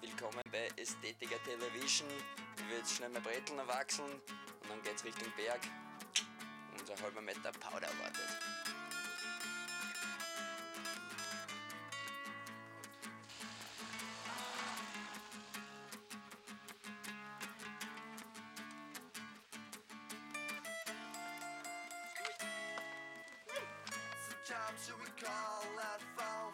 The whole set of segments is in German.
Willkommen bei Ästhetiker Television. Ich will jetzt schnell mein Brettl noch wachseln und dann geht's Richtung Berg. Unser halber Meter Powder wartet. Sometimes you recall that fall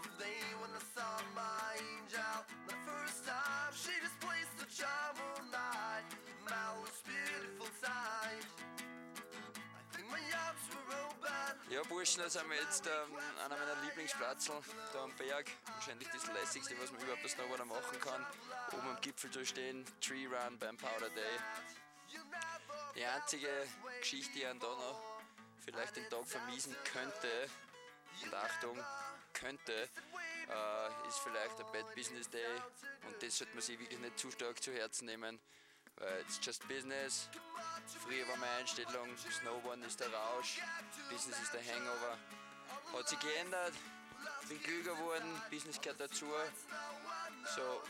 Burschen, da sind wir jetzt ähm, einer meiner Lieblingsplatzeln, da am Berg. Wahrscheinlich das lässigste, was man überhaupt als Snowboarder machen kann. Oben am Gipfel zu stehen, Tree Run beim Powder Day. Die einzige Geschichte, die einen da noch vielleicht den Tag vermiesen könnte, und Achtung, könnte, äh, ist vielleicht ein Bad Business Day und das sollte man sich wirklich nicht zu stark zu Herzen nehmen, weil it's just business. Früher war meine Einstellung, Snowboarden ist der Rausch, Business ist der Hangover. Hat sich geändert, bin klüger geworden, Business gehört dazu. So,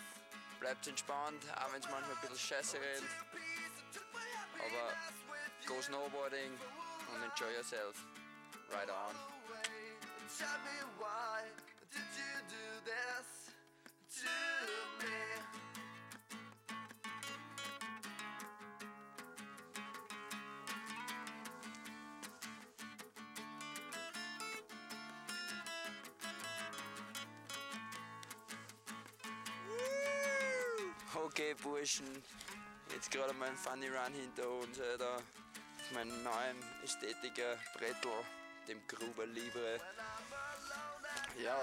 bleibt entspannt, auch wenn es manchmal ein bisschen scheiße rennt. Aber go snowboarding und enjoy yourself. Right on. Tell me why did you do this to me? Okay, Burschen, jetzt gerade mal ein Funny Run hinter uns, Alter. Auf meinem neuen Ästhetiker Brettel, dem Gruber Libre. Ja,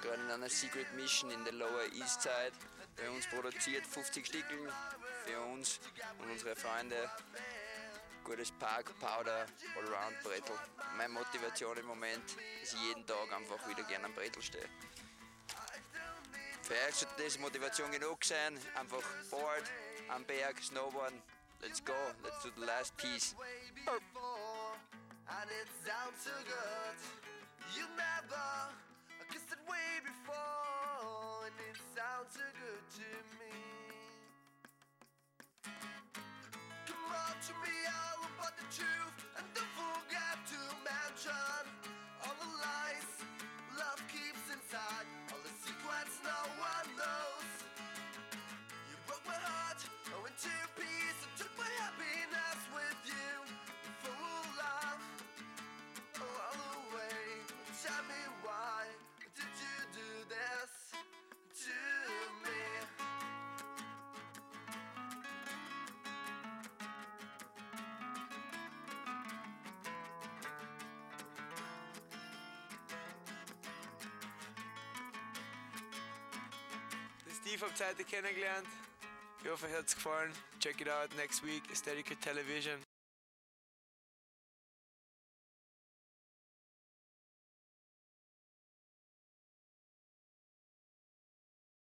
gerade in einer Secret Mission in der Lower East Side. Bei uns produziert 50 Stickeln für uns und unsere Freunde. Gutes Park, Powder, Allround Brettel. Meine Motivation im Moment ist jeden Tag einfach wieder gerne am Brettel stehe. Euch sollte das Motivation genug sein. Einfach Board, am Berg, Snowboarden. Let's go, let's do the last piece. way Steve habt ihr heute kennengelernt. Ich hoffe, euch hat's gefallen. Check it out next week, Aesthetica Television.